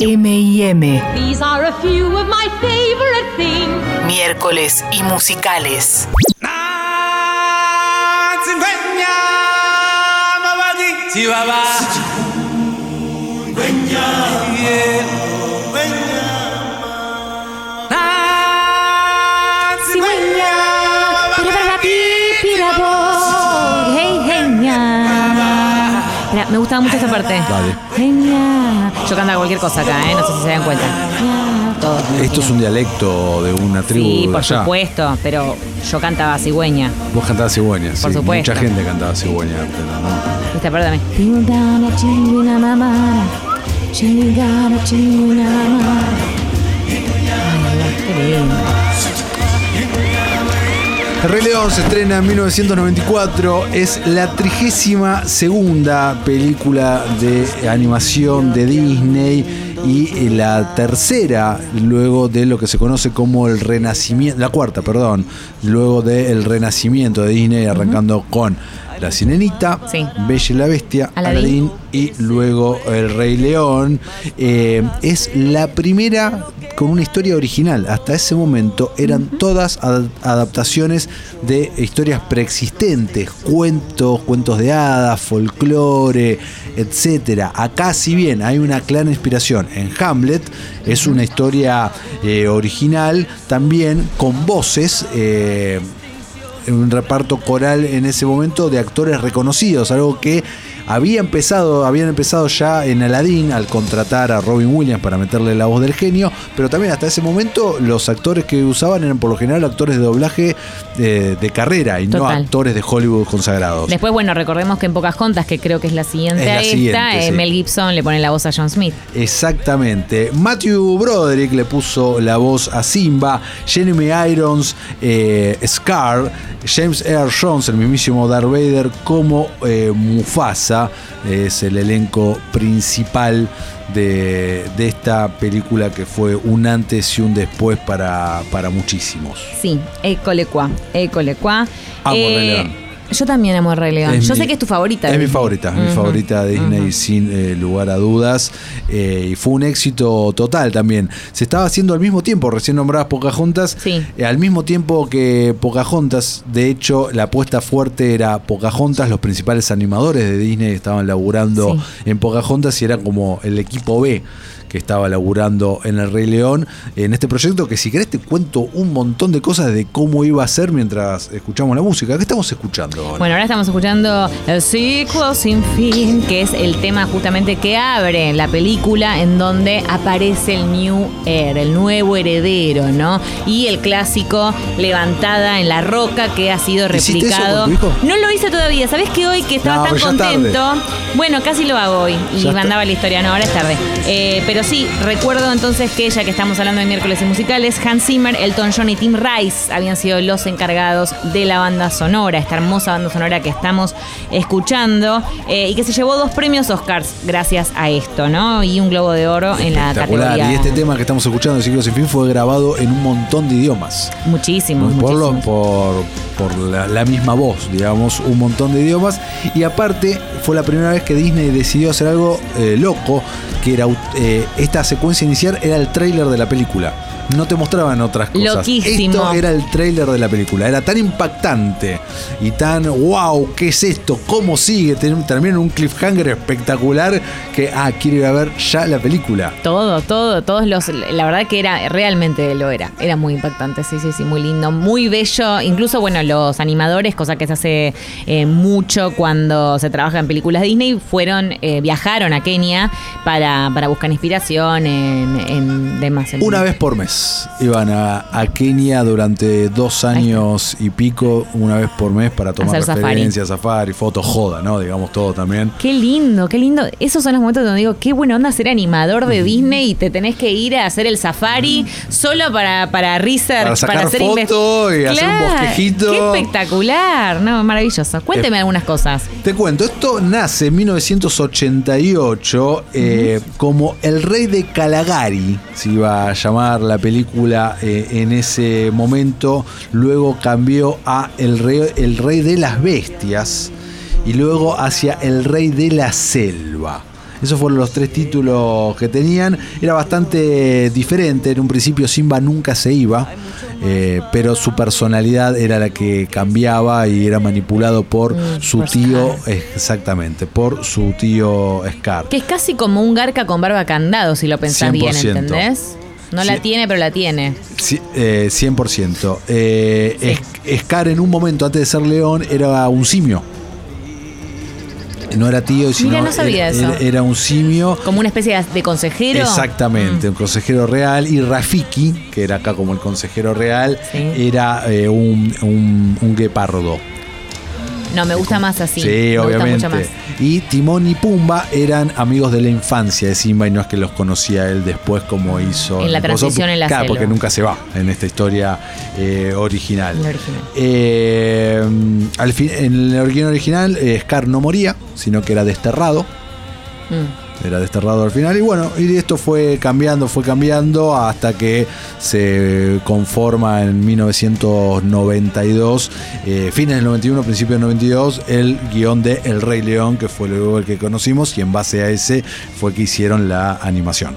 M&M. These are a few of my favorite things. Miércoles y musicales. Me gustaba mucho esta parte. Dale. Yo cantaba cualquier cosa acá, ¿eh? No sé si se dan cuenta. Esto es un dialecto de una tribu Sí, de por allá. supuesto, pero yo cantaba cigüeña. Vos cantabas cigüeña, sí. Por supuesto. Mucha gente cantaba cigüeña. no. Esta parte también. Rey León se estrena en 1994. Es la trigésima segunda película de animación de Disney y la tercera luego de lo que se conoce como el renacimiento, la cuarta, perdón, luego del renacimiento de Disney arrancando con La Sirenita, Sí. Bella y la Bestia. Aladín y luego El Rey León. Eh, es la primera con una historia original. Hasta ese momento eran todas ad- adaptaciones de historias preexistentes, cuentos, cuentos de hadas, folclore, etcétera. Acá, si bien hay una clara inspiración en Hamlet, es una historia eh, original, también con voces. eh, un reparto coral en ese momento de actores reconocidos, algo que había empezado, habían empezado ya en Aladdin al contratar a Robin Williams para meterle la voz del genio, pero también hasta ese momento los actores que usaban eran por lo general actores de doblaje de, de carrera y no actores de Hollywood consagrados. Después, bueno, recordemos que en Pocahontas, que creo que es la siguiente Es la a esta, siguiente, eh, sí. Mel Gibson le pone la voz a John Smith. Exactamente. Matthew Broderick le puso la voz a Simba, Jeremy Irons, eh, Scar, James Earl Jones, el mismísimo Darth Vader, como eh, Mufasa. Es el elenco principal de, de esta película que fue un antes y un después para, para muchísimos. Sí, Ecolecua. Ecolecua. Amo León. Yo también amo Rey León. Es Yo mi- sé que es tu favorita. Es mi favorita, mi Ujú, favorita de Disney sin eh, lugar a dudas. Eh, y fue un éxito total también. Se estaba haciendo al mismo tiempo, recién nombradas Pocahontas. Sí. eh, al mismo tiempo que Pocahontas, de hecho, la apuesta fuerte era Pocahontas. Los principales animadores de Disney estaban laburando Sí. en Pocahontas y era como el equipo B que estaba laburando en El Rey León, en este proyecto que si querés te cuento un montón de cosas de cómo iba a ser mientras escuchamos la música. ¿Qué estamos escuchando ahora? Bueno, ahora estamos escuchando el sequel sin fin, que es el tema justamente que abre la película en donde aparece el New Heir, el nuevo heredero, ¿no? Y el clásico levantada en la roca que ha sido ¿Hiciste eso replicado. con tu hijo? No lo hice todavía. ¿Sabes que hoy que estaba No, tan contento? Bueno, casi lo hago hoy y Ya está. mandaba la historia. No, ahora es tarde. Eh, pero sí, recuerdo entonces que ya que estamos hablando de miércoles y musicales, Hans Zimmer, Elton John y Tim Rice habían sido los encargados de la banda sonora, esta hermosa banda sonora que estamos escuchando eh, y que se llevó dos premios Oscars gracias a esto, ¿no? Y un Globo de Oro en la categoría. Y este tema que estamos escuchando, de Ciclo Sin Fin, fue grabado en un montón de idiomas. Muchísimo, por, lo- muchísimo. por, por la, la misma voz, digamos, un montón de idiomas. Y aparte, fue la primera vez que Disney decidió hacer algo eh, loco, que era eh, esta secuencia inicial era el tráiler de la película. No te mostraban otras cosas. Loquísimo. Esto era el tráiler de la película. Era tan impactante y tan wow, ¿qué es esto? ¿Cómo sigue? En un cliffhanger espectacular que, ah, quiero ir a ver ya la película. Todo, todo, todos los. La verdad que era, realmente lo era. Era muy impactante, sí, sí, sí, muy lindo, muy bello. Incluso, bueno, los animadores, cosa que se hace eh, mucho cuando se trabaja en películas Disney, fueron, eh, viajaron a Kenia para, para buscar inspiración en, en demás. en- Una vez por mes iban a, a Kenia durante dos años y pico, una vez por mes para tomar Hacer safari. referencias, safari, fotos, joda, ¿no? Digamos todo también. Qué lindo, qué lindo. Esos son los momentos donde digo, qué buena onda ser animador de Disney y te tenés que ir a hacer el safari solo para, para research, Para sacar hacer foto y hacer un bosquejito. Qué espectacular, no, maravilloso. Cuénteme Eh, algunas cosas. Te cuento, esto nace en 1988 eh, como El Rey de Calagari, se iba a llamar la película eh, en ese momento. Luego cambió a El Rey, El Rey de las Bestias y luego hacia El Rey de la Selva. Esos fueron los tres títulos que tenían. Era bastante diferente. En un principio Simba nunca se iba, eh, pero su personalidad era la que cambiaba y era manipulado por Mm, su por tío, exactamente, por su tío Scar. Que es casi como un garca con barba candado, si lo pensás bien, 100%. ¿entendés? No la tiene, pero la tiene. Sí, eh, 100%. Eh, Es- Scar en un momento antes de ser león era un simio. No era tío, sino no sabía era, eso. era- era un simio. Como una especie de consejero. Exactamente, un consejero real. Y Rafiki, que era acá como el consejero real, Sí. era eh, un, un, un guepardo. No, me gusta más así. Sí, me obviamente. Gusta mucho más. Y Timón y Pumba eran amigos de la infancia de Simba y no es que los conocía él después como hizo. En la transición en la Claro, porque nunca se va en esta historia eh, original. En la original. Eh, al fin, en la original original, eh, Scar no moría, sino que era desterrado. Mm. Era desterrado al final. Y bueno, y esto fue cambiando, fue cambiando hasta que se conforma en 1992, eh, fines del 91, principios del 92, el guion de El Rey León, que fue luego el que conocimos, y en base a ese fue que hicieron la animación.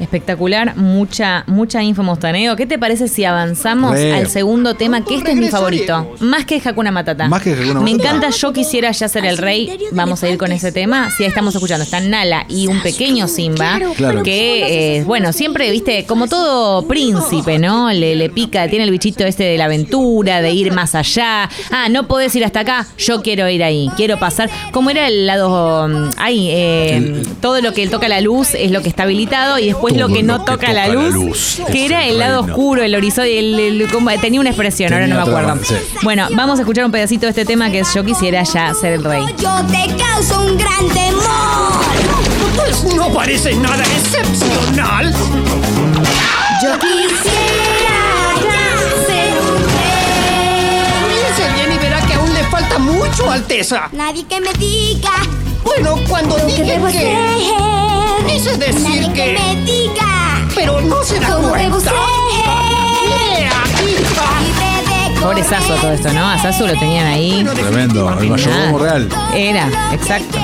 Espectacular, mucha, mucha info mostaneo. ¿Qué te parece si avanzamos Re. al segundo tema? Que este es mi favorito. Más que Hakuna Matata. Más que Hakuna Me Matata. encanta Yo quisiera ya ser el rey. Vamos a ir con ese tema. Si ahí estamos escuchando, está Nala y un pequeño Simba. Claro. Que, eh, bueno, siempre, viste, como todo príncipe, ¿no? Le, le pica, tiene el bichito este de la aventura, de ir más allá. Ah, no podés ir hasta acá. Yo quiero ir ahí. Quiero pasar. Como era el lado. mm, Ay, eh, todo lo que toca la luz es lo que está habilitado y después lo Todo que no lo que toca, la, toca la luz, luz que era el el lado reino. oscuro, el horizonte, el- el- como- tenía una expresión, ahora no Tenía me otra, acuerdo. sí. Bueno, vamos a escuchar un pedacito de este tema que es Yo quisiera ya ser el rey. Yo te causo un gran temor. Pues no parece nada excepcional. Yo quisiera ya ser un rey. Piense bien y verá que aún le falta mucho, Alteza. Nadie que me diga Bueno, cuando lo que dije debo que... Quise decir Nadie que- que me diga Pero no se da cómo debo cuenta. Pobre Sasso todo esto, ¿no? A Sasso lo tenían ahí. Tremendo, el mayordomo real. Era, exacto.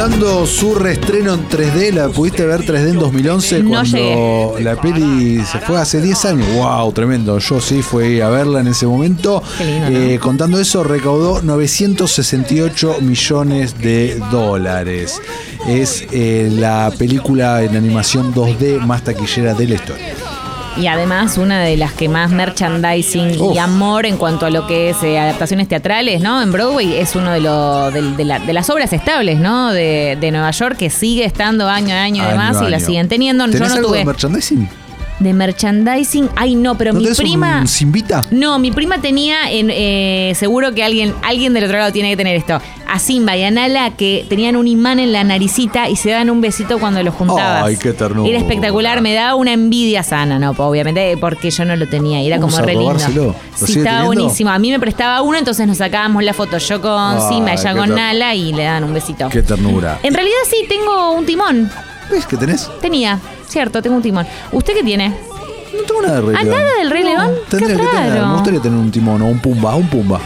Contando su reestreno en 3D, ¿la pudiste ver 3D en 2011 No cuando llegué. la peli se fue hace 10 años? ¡Wow! Tremendo. Yo sí fui a verla en ese momento. Eh, contando eso, recaudó 968 millones de dólares. Es eh, la película en animación 2D más taquillera de la historia. Y además una de las que más merchandising Uf. y amor en cuanto a lo que es eh, adaptaciones teatrales, ¿no? En Broadway es uno de, lo- de, de la- de las obras estables, ¿no? De, de Nueva York que sigue estando año a año y Año demás a y la siguen teniendo. Yo ¿Tenés no algo tuve de merchandising? De merchandising. Ay, no, pero ¿No mi prima. un Simbita? No, mi prima tenía, en, eh, seguro que alguien, alguien del otro lado tiene que tener esto, a Simba y a Nala que tenían un imán en la naricita y se daban un besito cuando los juntabas. Ay, qué ternura. Era espectacular, me daba una envidia sana, ¿no? Obviamente, porque yo no lo tenía era Vamos como re lindo. robárselo. ¿Lo Sí, estaba teniendo? buenísimo. A mí me prestaba uno, entonces nos sacábamos la foto yo con Simba, ella con Nala y le daban un besito. Qué ternura. En realidad sí, tengo un timón. ¿Ves que tenés? Tenía, cierto, tengo un timón. ¿Usted qué tiene? No tengo nada de Rey Ah, León. ¿nada del Rey No, León? Tendría Qué que tener. raro. Me gustaría tener un timón o un pumba, un pumba.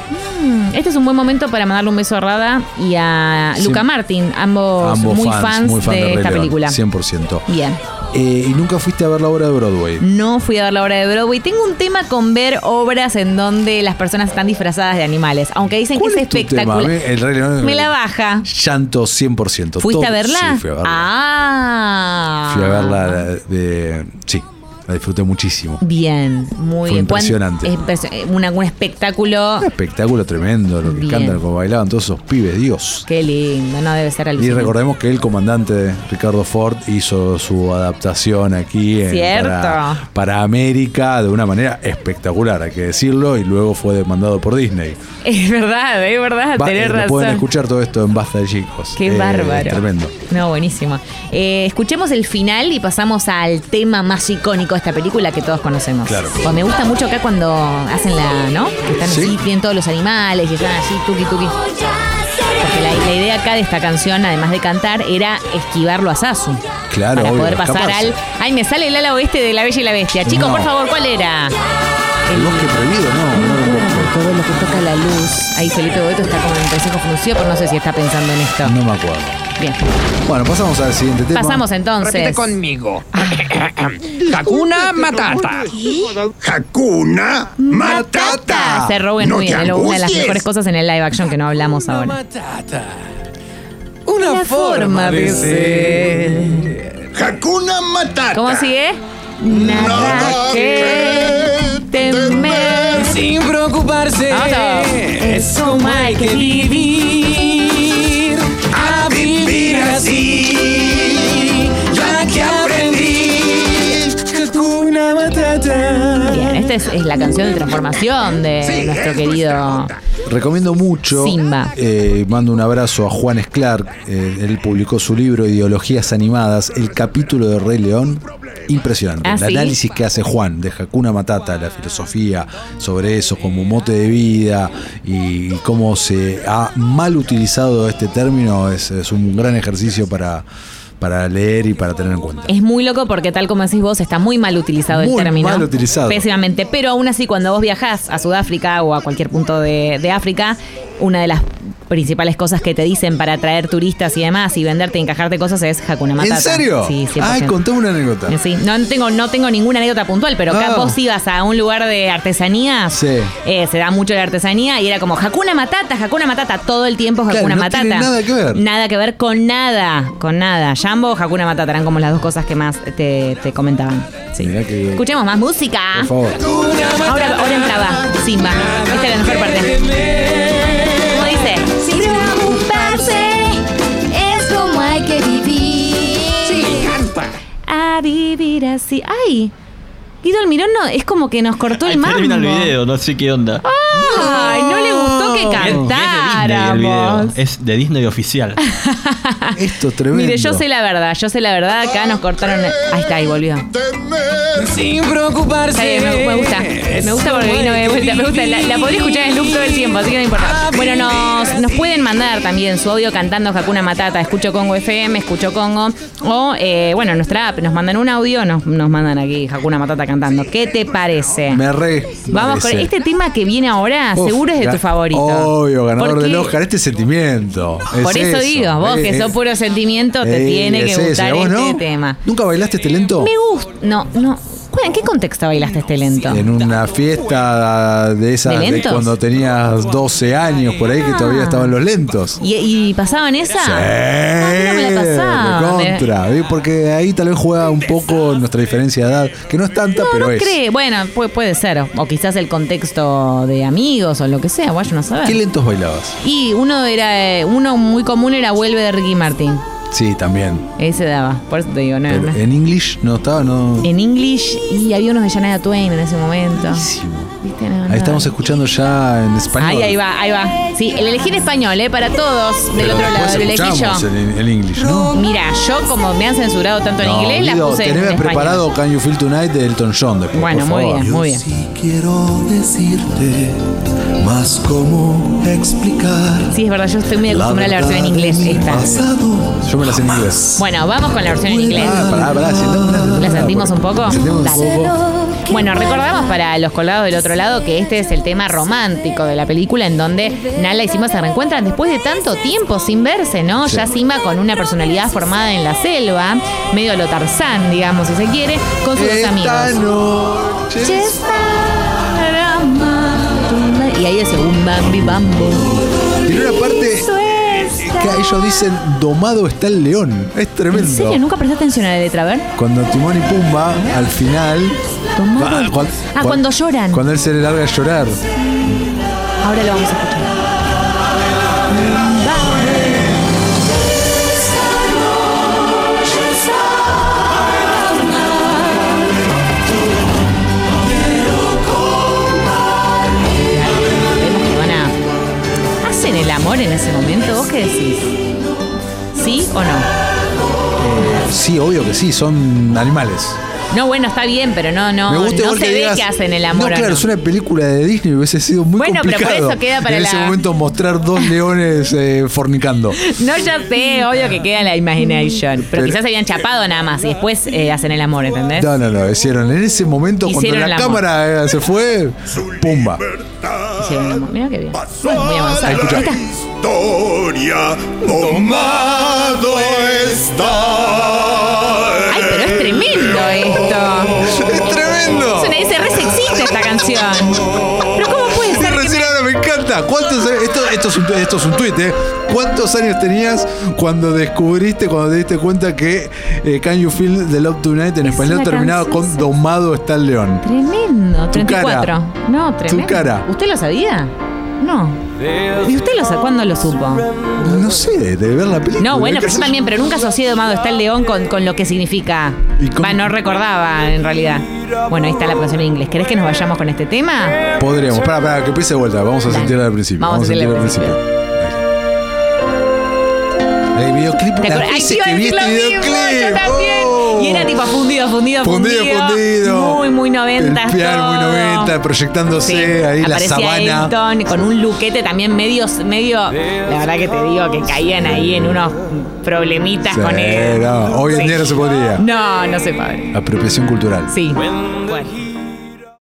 Mm, Este es un buen momento para mandarle un beso a Rada y a Sí. Luca Martin, ambos, Ambos muy fans, muy fan de, Rey esta León, película. 100%. Bien. Eh, y nunca fuiste a ver la obra de Broadway. No fui a ver la obra de Broadway. Tengo un tema con ver obras en donde las personas están disfrazadas de animales, aunque dicen que ¿Cuál es espectacular. A mí, el Rey León- Me la baja. Llanto 100%. ¿Fuiste Todo- a verla? Sí, fui a verla. Ah. Fui a verla de, sí, la disfruté muchísimo. Bien, muy Fue bien. ¿Cuán- impresionante. es impresio- una- un espectáculo. Un espectáculo tremendo, lo que Bien. cantan, como bailaban todos esos pibes, Dios. Qué lindo, no debe ser Y alucinante. recordemos que el comandante Ricardo Ford hizo su adaptación aquí en- para, para América de una manera espectacular, hay que decirlo, y luego fue demandado por Disney. Es verdad, es verdad, Va- tenés eh, razón. Pueden escuchar todo esto en Basta de Chicos. Qué Eh, bárbaro. Tremendo. No, buenísimo. Eh, escuchemos el final y pasamos al tema más icónico de esta película que todos conocemos. Claro. Pues me gusta mucho acá cuando hacen la, ¿no? Que están Sí. así, tienen todos los animales y están así, tuki tuki. Porque la, la idea acá de esta canción, además de cantar, era esquivarlo a Sasu. Claro, Para obvio, poder pasar escaparse. al. Ay, me sale el ala oeste de la Bella y la Bestia. Chicos, No. por favor, ¿cuál era? El bosque prohibido, no, no creer. todo lo que toca la luz. Ahí Felipe Boeto está como en fruncido, pero no sé si está pensando en esto. No me acuerdo. Bien. Bueno, pasamos al siguiente tema. Pasamos entonces. Repite conmigo. Hakuna Matata. Hakuna Matata. Se roben No muy bien. Una de las mejores cosas en el live action que no hablamos ahora. Una La forma de ser. Hakuna Matata. ¿Cómo sigue? Nada que temer. Sin preocuparse. Vamos todos. Es como hay que vivir. Así. Ya que aprendí. Hakuna Matata. Bien, esta es, es la canción de transformación de nuestro querido. Recomiendo mucho. Simba. eh, mando un abrazo a Juan Esclar. eh, él publicó su libro Ideologías Animadas. El capítulo de Rey León. Impresionante. Ah, el ¿sí? análisis que hace Juan de Hakuna Matata, la filosofía sobre eso como mote de vida y cómo se ha mal utilizado este término es, es un gran ejercicio para, para leer y para tener en cuenta. Es muy loco porque tal como decís vos, está muy mal utilizado el Muy término. mal utilizado. Pésimamente. Pero aún así, cuando vos viajás a Sudáfrica o a cualquier punto de, de África, una de las principales cosas que te dicen para atraer turistas y demás y venderte y encajarte cosas es Hakuna Matata. ¿En serio? Sí, 100%. Ay, contame una anécdota. Sí, no tengo, no tengo ninguna anécdota puntual, pero acá vos ibas a un lugar de artesanía, Sí. eh, se da mucho de artesanía y era como Hakuna Matata, Hakuna Matata, todo el tiempo Claro, Hakuna no Matata. tiene nada que ver. Nada que ver con nada, con nada. Jambo o Hakuna Matata eran como las dos cosas que más te, te comentaban. Sí. Que. Escuchemos más música. Por favor. Ahora, ahora entraba Simba. Esta es la mejor parte. A vivir así. ¡Ay! Guido Almirón no, es como que nos cortó el mambo. termina el video, no sé qué onda. Ay, no le gustó que Es- es de Disney el video. cantáramos. Es de Disney oficial. Esto es tremendo. Mire, yo sé la verdad, yo sé la verdad, acá nos cortaron. el- Ahí está, ahí volvió. Sin preocuparse. Está bien, me, me gusta. Me gusta porque vino de vuelta. Me gusta. La, la podría escuchar en loop todo el tiempo, así que no importa. Bueno, nos, nos pueden mandar también su audio cantando Hakuna Matata. Escucho Congo FM, escucho Congo. O, eh, bueno, nuestra app. Nos mandan un audio, nos, nos mandan aquí Hakuna Matata cantando. ¿Qué te parece? Me re. Vamos con este tema que viene ahora, Uf, seguro es de tu favorito. Obvio, ganador del Oscar. Este sentimiento. es Por eso, digo, vos que sos puro sentimiento, te tiene que gustar ¿Y a vos este no? tema. ¿Nunca bailaste este lento? Me gusta. No, no. ¿En qué contexto bailaste este lento? En una fiesta de esas ¿De de, cuando tenías 12 años por ahí que todavía Ah. estaban los lentos. ¿Y, y pasaban esa? Sí, Ah, a no me la pasaban. de contra, porque ahí tal vez juega un poco nuestra diferencia de edad, que no es tanta, No, pero no es. cree. Bueno, puede, puede ser. O quizás el contexto de amigos o lo que sea. Vaya no saber. ¿Qué lentos bailabas? Y uno era eh, uno muy común era Vuelve de Ricky Martin. Sí, también. Ese daba. Por eso te digo, no, Pero no. en English no estaba, no. En English y había unos de Shania Twain en ese momento. Buenísimo. ¿Viste? No, no. Ahí estamos escuchando ya en español. Ahí, ahí va, ahí va. Sí, el elegí en español, ¿eh? Para todos del Pero otro lado. Lo elegí yo. en, en English, ¿no? Mira, yo como me han censurado tanto en No, inglés, la Guido, puse en teneme español. preparado Can You Feel Tonight de Elton John después, Bueno, por muy favor. bien, muy bien. Sí quiero decirte más cómo explicar. Sí, es verdad, yo estoy muy acostumbrada a la versión en inglés, esta. pasado. Yo me la sé en inglés. Bueno, vamos con la versión en inglés. Ah, pará, pará, sentémonos. ¿La sentimos un poco? ¿La sentimos un Dale. poco? Bueno, recordamos para los colgados del otro lado que este es el tema romántico de la película en donde Nala y Simba se reencuentran después de tanto tiempo sin verse, ¿no? Ya Simba con una personalidad formada en la selva, medio lo Tarzán, digamos, si se quiere, con sus dos Esta amigos. noche. Y ahí dice un bambi bambo. Tiene una parte que ellos dicen domado está el león. Es tremendo. ¿En serio? ¿Nunca presté atención a la letra? A ver. Cuando Timón y Pumba al final. Domado. Ah, cuan- Ah, cuan- cuando lloran. Cuando él se le larga a llorar. Ahora lo vamos a escuchar. Amor en ese momento? ¿Vos qué decís? ¿Sí o no? Sí, obvio que sí, son animales. No, bueno, está bien, pero no, no, Me gusta no se que ve digas- que hacen el amor. No, ¿o claro, no? es una película de Disney, hubiese sido muy Bueno, pero por complicado. eso queda para en ese momento mostrar dos leones eh, fornicando. No, ya sé, obvio que queda la imagination. Pero, Pero- quizás se habían chapado nada más y después eh, hacen el amor, ¿entendés? No, no, no, hicieron en ese momento Hicieron cuando la cámara eh, se fue, pumba. Sí, mira qué bien. Bueno, muy avanzado. Está. Historia tomado está. Ay, pero es tremendo esto. ¡Es tremendo! Es una es re sexista esta canción. Pero ¿Cuántos, esto, esto, es un, esto es un tuit, ¿eh? ¿Cuántos años tenías cuando descubriste, cuando te diste cuenta que eh, Can You Feel the Love Tonight en Es español canción con Domado está el león? Tremendo, Tu 34. cara. No, tremendo. cara. ¿Usted lo sabía? No. ¿Y usted lo sa- cuándo lo supo? No sé, de ver la película. No, bueno, pero yo también, pero nunca asocié Domado está el león con, con lo que significa. Va, no recordaba en realidad. Bueno, ahí está la canción en inglés. ¿Querés que nos vayamos con este tema? Podríamos. Para, para, que empiece de vuelta. Vamos a Dale. sentirla al principio. Vamos a Vamos a sentirla al principio. Dale. El videoclip. Ay, que vi este mismo, videoclip. yo también. Oh. Y era tipo fundido, fundido, fundido. Fundido, fundido. Muy, muy 90. El piano muy todo. 90, proyectándose Sí, ahí la sabana. Elton con un luquete también medio, medio. La verdad que te digo que caían ahí en unos problemitas Sí, con él. no, hoy en día no se podría. No, no sé, padre. Apropiación cultural. Sí. Bueno.